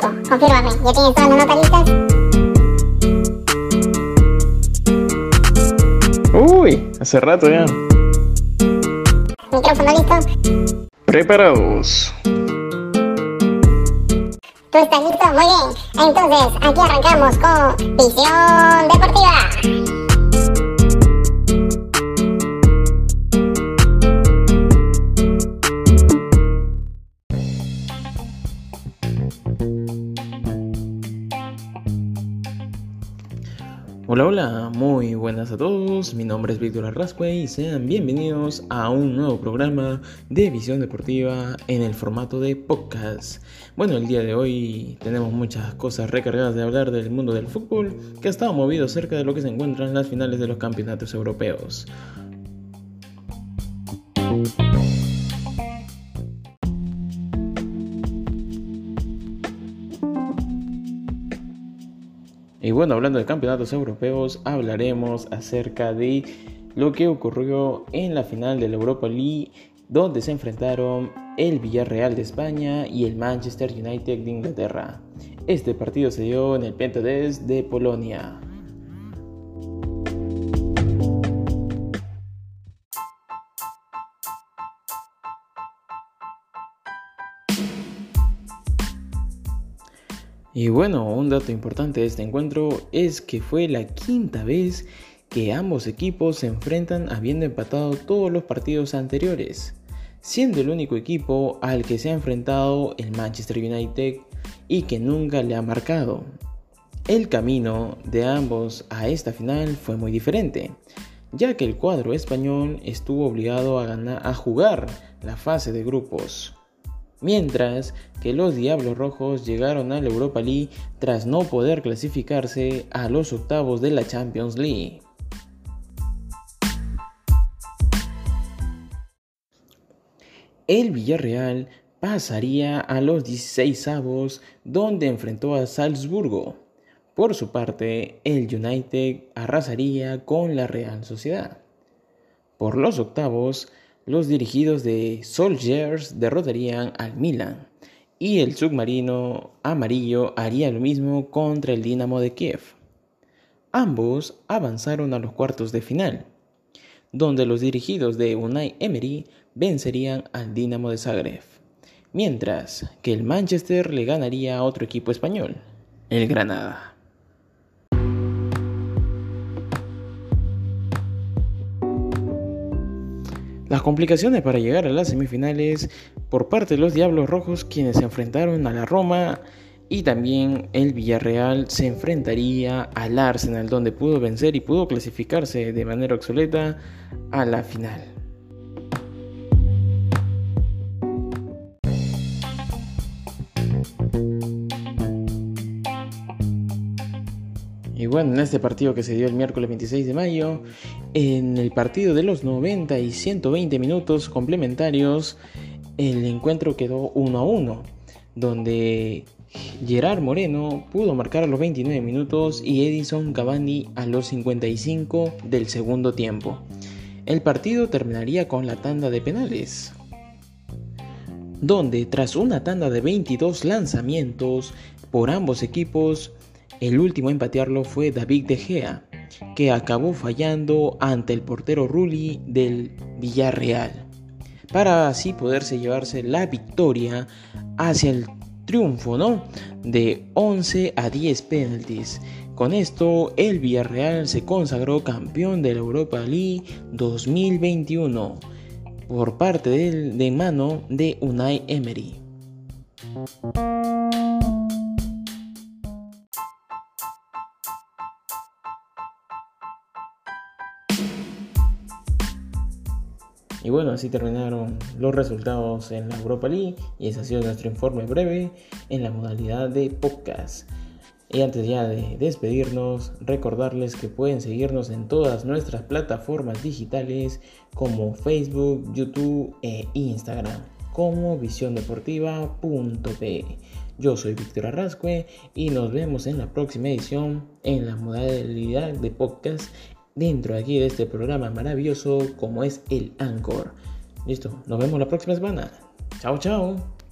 Confírmame, ¿ya tienes todas las notas listas? Uy, hace rato ya. ¿Micrófono listo? Preparados. ¿Tú estás listo? Muy bien. Entonces, aquí arrancamos con Visión Deportiva. Hola, hola, muy buenas a todos. Mi nombre es Víctor Arrascue y sean bienvenidos a un nuevo programa de visión deportiva en el formato de podcast. Bueno, el día de hoy tenemos muchas cosas recargadas de hablar del mundo del fútbol que ha estado movido cerca de lo que se encuentran las finales de los campeonatos europeos. Y bueno, hablando de campeonatos europeos, hablaremos acerca de lo que ocurrió en la final de la Europa League, donde se enfrentaron el Villarreal de España y el Manchester United de Inglaterra. Este partido se dio en el Pentades de Polonia. Y bueno, un dato importante de este encuentro es que fue la quinta vez que ambos equipos se enfrentan habiendo empatado todos los partidos anteriores, siendo el único equipo al que se ha enfrentado el Manchester United y que nunca le ha marcado. El camino de ambos a esta final fue muy diferente, ya que el cuadro español estuvo obligado a, ganar, a jugar la fase de grupos mientras que los Diablos Rojos llegaron a la Europa League tras no poder clasificarse a los octavos de la Champions League. El Villarreal pasaría a los 16 avos donde enfrentó a Salzburgo. Por su parte, el United arrasaría con la Real Sociedad. Por los octavos, los dirigidos de Soldiers derrotarían al Milan y el submarino amarillo haría lo mismo contra el Dinamo de Kiev. Ambos avanzaron a los cuartos de final, donde los dirigidos de Unai Emery vencerían al Dinamo de Zagreb, mientras que el Manchester le ganaría a otro equipo español, el Granada. Las complicaciones para llegar a las semifinales por parte de los Diablos Rojos quienes se enfrentaron a la Roma y también el Villarreal se enfrentaría al Arsenal donde pudo vencer y pudo clasificarse de manera obsoleta a la final. Y bueno, en este partido que se dio el miércoles 26 de mayo, en el partido de los 90 y 120 minutos complementarios, el encuentro quedó 1 a 1, donde Gerard Moreno pudo marcar a los 29 minutos y Edison Cavani a los 55 del segundo tiempo. El partido terminaría con la tanda de penales, donde tras una tanda de 22 lanzamientos por ambos equipos, el último en patearlo fue David De Gea, que acabó fallando ante el portero Rulli del Villarreal, para así poderse llevarse la victoria hacia el triunfo, ¿no? De 11 a 10 penaltis. Con esto, el Villarreal se consagró campeón de la Europa League 2021 por parte de, de mano de Unai Emery. Y bueno, así terminaron los resultados en la Europa League y ese ha sido nuestro informe breve en la modalidad de podcast. Y antes ya de despedirnos, recordarles que pueden seguirnos en todas nuestras plataformas digitales como Facebook, YouTube e Instagram como visiondeportiva.p. Yo soy Víctor Arrascue y nos vemos en la próxima edición en la modalidad de podcast dentro de aquí de este programa maravilloso como es el Anchor. Listo, nos vemos la próxima semana. Chao, chao.